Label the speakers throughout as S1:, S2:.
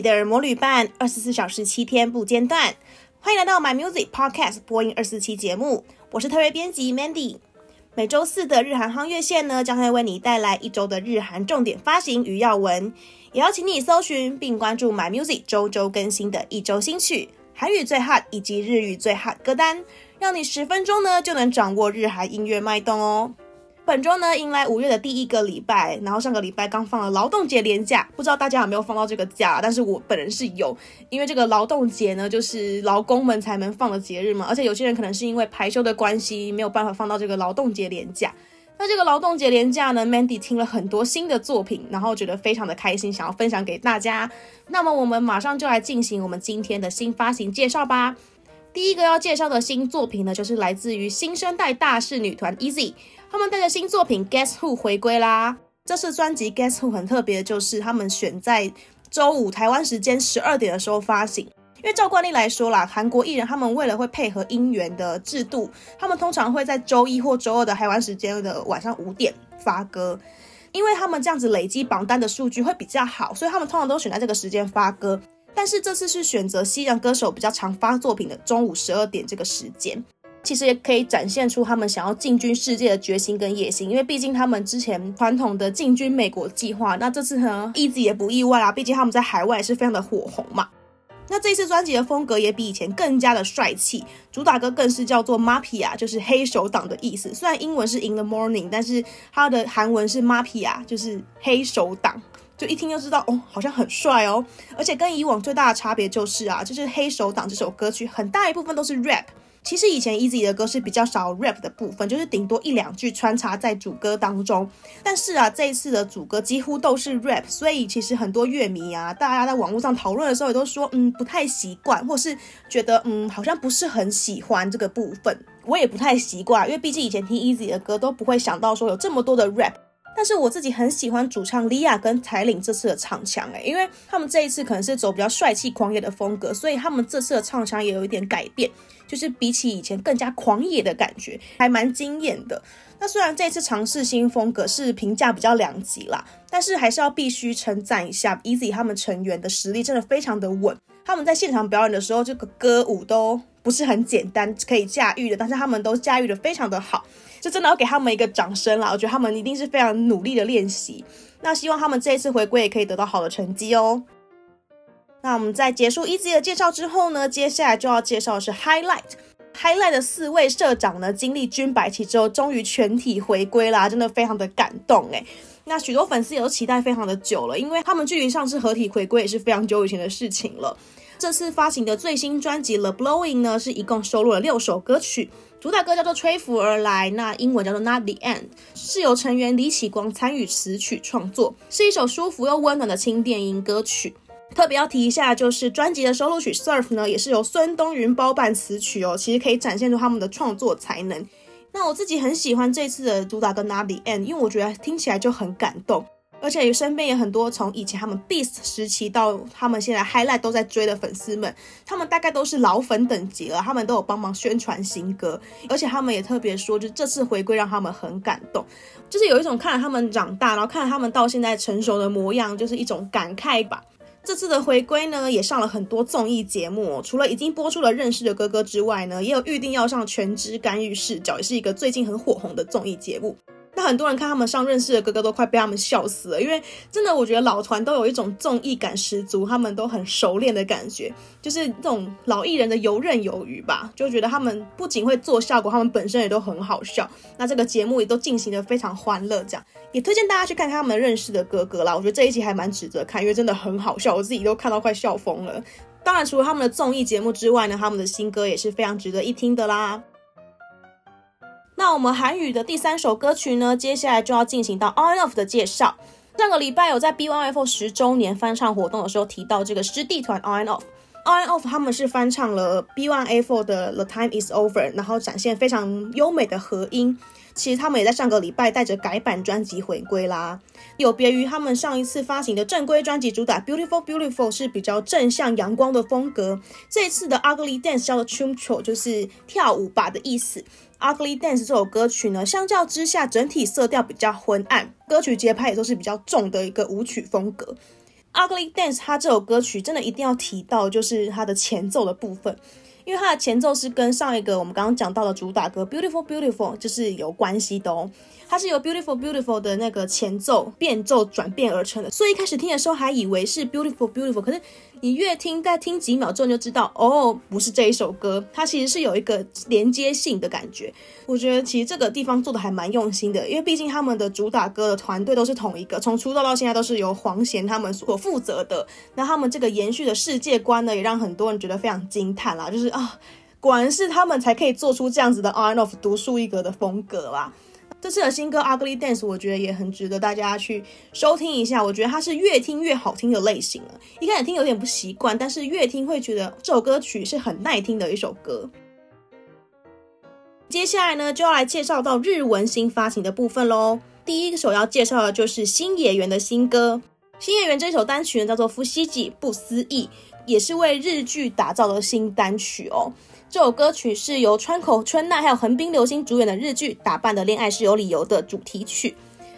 S1: 你的耳膜旅伴，二十四小时七天不间断。欢迎来到 My Music Podcast 播音二四期节目，我是特约编辑 Mandy。每周四的日韩夯月线呢，将会为你带来一周的日韩重点发行与要闻，也邀请你搜寻并关注 My Music 周周更新的一周新曲、韩语最 hot 以及日语最 hot 歌单，让你十分钟呢就能掌握日韩音乐脉动哦。本周呢，迎来五月的第一个礼拜，然后上个礼拜刚放了劳动节连假，不知道大家有没有放到这个假？但是我本人是有，因为这个劳动节呢，就是劳工们才能放的节日嘛，而且有些人可能是因为排休的关系，没有办法放到这个劳动节连假。那这个劳动节连假呢，Mandy 听了很多新的作品，然后觉得非常的开心，想要分享给大家。那么我们马上就来进行我们今天的新发行介绍吧。第一个要介绍的新作品呢，就是来自于新生代大势女团 Easy。他们带着新作品《Guess Who》回归啦！这次专辑《Guess Who》很特别就是，他们选在周五台湾时间十二点的时候发行。因为照惯例来说啦，韩国艺人他们为了会配合音源的制度，他们通常会在周一或周二的台湾时间的晚上五点发歌。因为他们这样子累积榜单的数据会比较好，所以他们通常都选在这个时间发歌。但是这次是选择西洋歌手比较常发作品的中午十二点这个时间。其实也可以展现出他们想要进军世界的决心跟野心，因为毕竟他们之前传统的进军美国计划，那这次呢一直也不意外啦，毕竟他们在海外是非常的火红嘛。那这次专辑的风格也比以前更加的帅气，主打歌更是叫做 Mafia，就是黑手党的意思。虽然英文是 In the Morning，但是它的韩文是 Mafia，就是黑手党，就一听就知道哦，好像很帅哦。而且跟以往最大的差别就是啊，就是黑手党这首歌曲很大一部分都是 rap。其实以前 EZ 的歌是比较少 rap 的部分，就是顶多一两句穿插在主歌当中。但是啊，这一次的主歌几乎都是 rap，所以其实很多乐迷啊，大家在网络上讨论的时候也都说，嗯，不太习惯，或是觉得，嗯，好像不是很喜欢这个部分。我也不太习惯，因为毕竟以前听 EZ 的歌都不会想到说有这么多的 rap。但是我自己很喜欢主唱 Lia 跟彩领这次的唱腔，诶，因为他们这一次可能是走比较帅气狂野的风格，所以他们这次的唱腔也有一点改变。就是比起以前更加狂野的感觉，还蛮惊艳的。那虽然这次尝试新风格是评价比较两极啦，但是还是要必须称赞一下 EZ 他们成员的实力真的非常的稳。他们在现场表演的时候，这个歌舞都不是很简单可以驾驭的，但是他们都驾驭的非常的好，就真的要给他们一个掌声啦！我觉得他们一定是非常努力的练习。那希望他们这一次回归也可以得到好的成绩哦。那我们在结束 EZ 的介绍之后呢，接下来就要介绍的是 Highlight。Highlight 的四位社长呢，经历军白旗之后，终于全体回归啦，真的非常的感动诶。那许多粉丝也都期待非常的久了，因为他们距离上次合体回归也是非常久以前的事情了。这次发行的最新专辑《The Blowing》呢，是一共收录了六首歌曲，主打歌叫做《吹拂而来》，那英文叫做《Not the End》，是由成员李启光参与词曲创作，是一首舒服又温暖的轻电音歌曲。特别要提一下，就是专辑的收录曲《Surf》呢，也是由孙东云包办词曲哦，其实可以展现出他们的创作才能。那我自己很喜欢这次的主打歌《Not the End》，因为我觉得听起来就很感动，而且身边也很多从以前他们 Beast 时期到他们现在 Highlight 都在追的粉丝们，他们大概都是老粉等级了，他们都有帮忙宣传新歌，而且他们也特别说，就这次回归让他们很感动，就是有一种看着他们长大，然后看着他们到现在成熟的模样，就是一种感慨吧。这次的回归呢，也上了很多综艺节目。除了已经播出了《认识的哥哥》之外呢，也有预定要上《全知干预视角》，也是一个最近很火红的综艺节目。很多人看他们上《认识的哥哥》都快被他们笑死了，因为真的我觉得老团都有一种综艺感十足，他们都很熟练的感觉，就是这种老艺人的游刃有余吧。就觉得他们不仅会做效果，他们本身也都很好笑。那这个节目也都进行得非常欢乐，这样也推荐大家去看看他们《认识的哥哥》啦。我觉得这一集还蛮值得看，因为真的很好笑，我自己都看到快笑疯了。当然，除了他们的综艺节目之外呢，他们的新歌也是非常值得一听的啦。那我们韩语的第三首歌曲呢，接下来就要进行到 On Off 的介绍。上个礼拜有在 B1A4 十周年翻唱活动的时候提到这个师弟团 On Off。On Off 他们是翻唱了 B1A4 的 The Time Is Over，然后展现非常优美的和音。其实他们也在上个礼拜带着改版专辑回归啦，有别于他们上一次发行的正规专辑主打 Beautiful Beautiful 是比较正向阳光的风格，这一次的 Ugly Dance 叫做 Chumcho 就是跳舞吧的意思。Ugly Dance 这首歌曲呢，相较之下整体色调比较昏暗，歌曲节拍也都是比较重的一个舞曲风格。Ugly Dance，它这首歌曲真的一定要提到，就是它的前奏的部分，因为它的前奏是跟上一个我们刚刚讲到的主打歌 Beautiful Beautiful 就是有关系的哦。它是由 Beautiful Beautiful 的那个前奏变奏转变而成的，所以一开始听的时候还以为是 Beautiful Beautiful，可是你越听再听几秒之后你就知道，哦，不是这一首歌，它其实是有一个连接性的感觉。我觉得其实这个地方做的还蛮用心的，因为毕竟他们的主打歌的团队都是同一个，从出道到现在都是由黄贤他们所负责的。那他们这个延续的世界观呢，也让很多人觉得非常惊叹啦，就是啊，果然是他们才可以做出这样子的 on-off 独树一格的风格啦。这次的新歌《Ugly Dance》，我觉得也很值得大家去收听一下。我觉得它是越听越好听的类型了。一开始听有点不习惯，但是越听会觉得这首歌曲是很耐听的一首歌。接下来呢，就要来介绍到日文新发行的部分喽。第一首要介绍的就是新野源的新歌。新野源这首单曲呢，叫做《不思议》，不思议，也是为日剧打造的新单曲哦。这首歌曲是由川口春奈还有横滨流星主演的日剧《打扮的恋爱是有理由的》主题曲。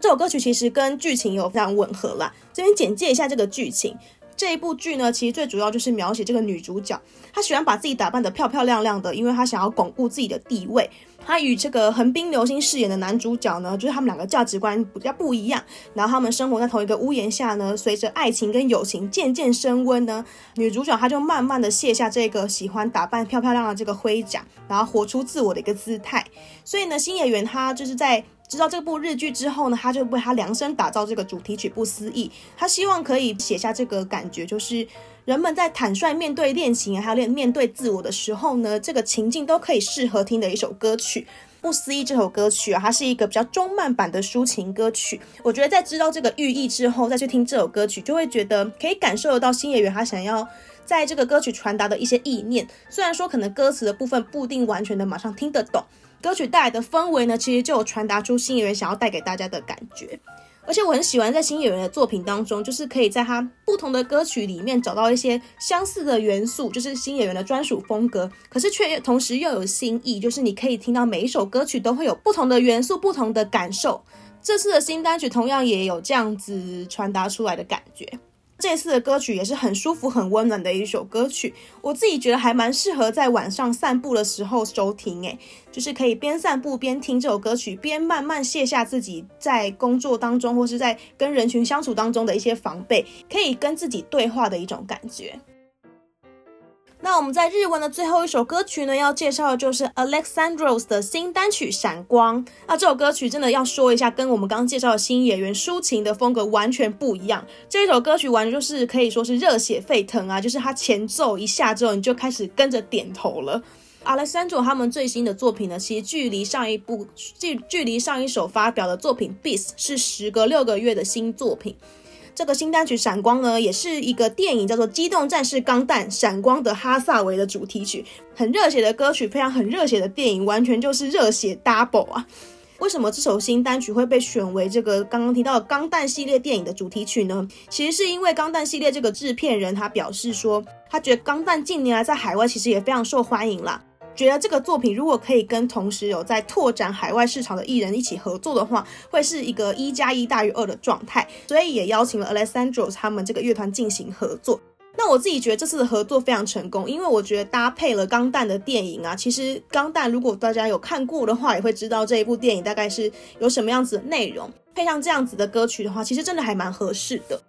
S1: 这首歌曲其实跟剧情有非常吻合啦。这边简介一下这个剧情。这一部剧呢，其实最主要就是描写这个女主角，她喜欢把自己打扮得漂漂亮亮的，因为她想要巩固自己的地位。她与这个横滨流星饰演的男主角呢，就是他们两个价值观比较不一样。然后他们生活在同一个屋檐下呢，随着爱情跟友情渐渐升温呢，女主角她就慢慢的卸下这个喜欢打扮漂漂亮亮的这个盔甲，然后活出自我的一个姿态。所以呢，新野源她就是在。知道这部日剧之后呢，他就为他量身打造这个主题曲《不思议》，他希望可以写下这个感觉，就是人们在坦率面对恋情，还有面对自我的时候呢，这个情境都可以适合听的一首歌曲。《不思议》这首歌曲啊，它是一个比较中慢版的抒情歌曲。我觉得在知道这个寓意之后，再去听这首歌曲，就会觉得可以感受得到星野源他想要在这个歌曲传达的一些意念。虽然说可能歌词的部分不一定完全的马上听得懂。歌曲带来的氛围呢，其实就有传达出新演员想要带给大家的感觉。而且我很喜欢在新演员的作品当中，就是可以在他不同的歌曲里面找到一些相似的元素，就是新演员的专属风格。可是却同时又有新意，就是你可以听到每一首歌曲都会有不同的元素、不同的感受。这次的新单曲同样也有这样子传达出来的感觉。这次的歌曲也是很舒服、很温暖的一首歌曲，我自己觉得还蛮适合在晚上散步的时候收听，诶，就是可以边散步边听这首歌曲，边慢慢卸下自己在工作当中或是在跟人群相处当中的一些防备，可以跟自己对话的一种感觉。那我们在日文的最后一首歌曲呢，要介绍的就是 Alexandros 的新单曲《闪光》。那这首歌曲真的要说一下，跟我们刚介绍的新演员抒情的风格完全不一样。这一首歌曲完全就是可以说是热血沸腾啊！就是它前奏一下之后，你就开始跟着点头了。Alexandros 他们最新的作品呢，其实距离上一部距距离上一首发表的作品《Beast》是时隔六个月的新作品。这个新单曲《闪光》呢，也是一个电影叫做《机动战士钢弹：闪光的哈萨维》的主题曲，很热血的歌曲，非常很热血的电影，完全就是热血 double 啊！为什么这首新单曲会被选为这个刚刚提到的钢弹系列电影的主题曲呢？其实是因为钢弹系列这个制片人他表示说，他觉得钢弹近年来在海外其实也非常受欢迎啦。觉得这个作品如果可以跟同时有在拓展海外市场的艺人一起合作的话，会是一个一加一大于二的状态，所以也邀请了 Alexandros 他们这个乐团进行合作。那我自己觉得这次的合作非常成功，因为我觉得搭配了《钢弹》的电影啊，其实《钢弹》如果大家有看过的话，也会知道这一部电影大概是有什么样子的内容，配上这样子的歌曲的话，其实真的还蛮合适的。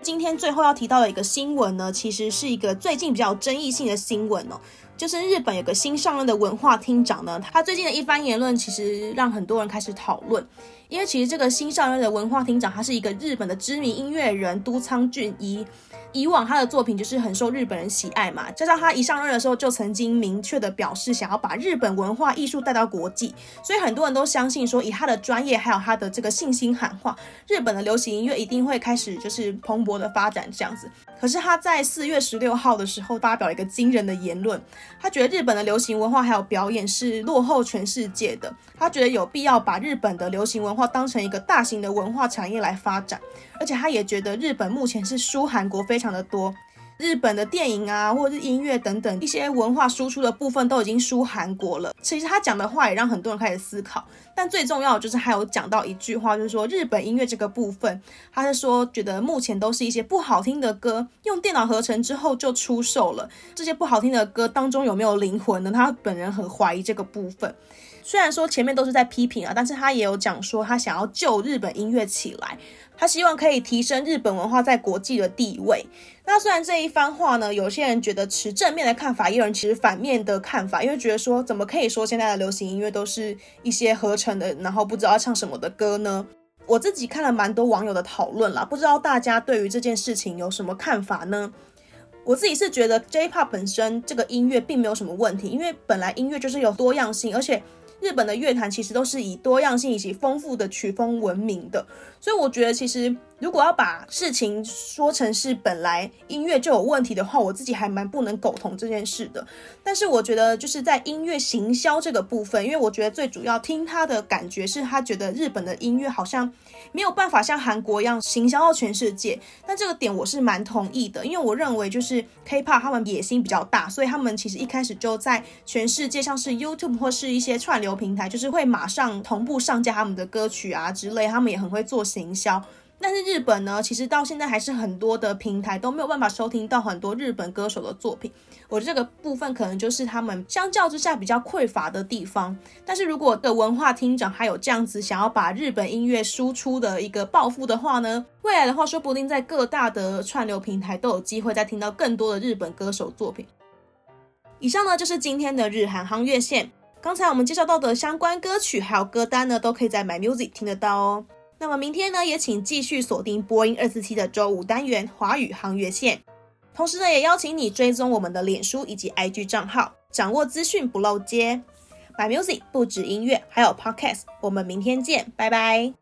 S1: 今天最后要提到的一个新闻呢，其实是一个最近比较争议性的新闻哦。就是日本有个新上任的文化厅长呢，他最近的一番言论，其实让很多人开始讨论。因为其实这个新上任的文化厅长，他是一个日本的知名音乐人都仓俊一。以往他的作品就是很受日本人喜爱嘛，加上他一上任的时候就曾经明确的表示想要把日本文化艺术带到国际，所以很多人都相信说，以他的专业还有他的这个信心喊话，日本的流行音乐一定会开始就是蓬勃的发展这样子。可是他在四月十六号的时候发表了一个惊人的言论，他觉得日本的流行文化还有表演是落后全世界的，他觉得有必要把日本的流行文化当成一个大型的文化产业来发展。而且他也觉得日本目前是输韩国非常的多，日本的电影啊，或者是音乐等等一些文化输出的部分都已经输韩国了。其实他讲的话也让很多人开始思考。但最重要就是还有讲到一句话，就是说日本音乐这个部分，他是说觉得目前都是一些不好听的歌，用电脑合成之后就出售了。这些不好听的歌当中有没有灵魂呢？他本人很怀疑这个部分。虽然说前面都是在批评啊，但是他也有讲说他想要救日本音乐起来，他希望可以提升日本文化在国际的地位。那虽然这一番话呢，有些人觉得持正面的看法，也有人持反面的看法，因为觉得说怎么可以说现在的流行音乐都是一些合成的，然后不知道唱什么的歌呢？我自己看了蛮多网友的讨论啦，不知道大家对于这件事情有什么看法呢？我自己是觉得 J-Pop 本身这个音乐并没有什么问题，因为本来音乐就是有多样性，而且。日本的乐坛其实都是以多样性以及丰富的曲风闻名的，所以我觉得其实如果要把事情说成是本来音乐就有问题的话，我自己还蛮不能苟同这件事的。但是我觉得就是在音乐行销这个部分，因为我觉得最主要听他的感觉是他觉得日本的音乐好像没有办法像韩国一样行销到全世界。但这个点我是蛮同意的，因为我认为就是 K-pop 他们野心比较大，所以他们其实一开始就在全世界像是 YouTube 或是一些串流。平台就是会马上同步上架他们的歌曲啊之类，他们也很会做行销。但是日本呢，其实到现在还是很多的平台都没有办法收听到很多日本歌手的作品。我觉得这个部分可能就是他们相较之下比较匮乏的地方。但是如果的文化厅长还有这样子想要把日本音乐输出的一个抱负的话呢，未来的话说不定在各大的串流平台都有机会再听到更多的日本歌手作品。以上呢就是今天的日韩夯乐线。刚才我们介绍到的相关歌曲还有歌单呢，都可以在 My Music 听得到哦。那么明天呢，也请继续锁定播音二四七的周五单元华语航越线。同时呢，也邀请你追踪我们的脸书以及 IG 账号，掌握资讯不漏接。My Music 不止音乐，还有 Podcast。我们明天见，拜拜。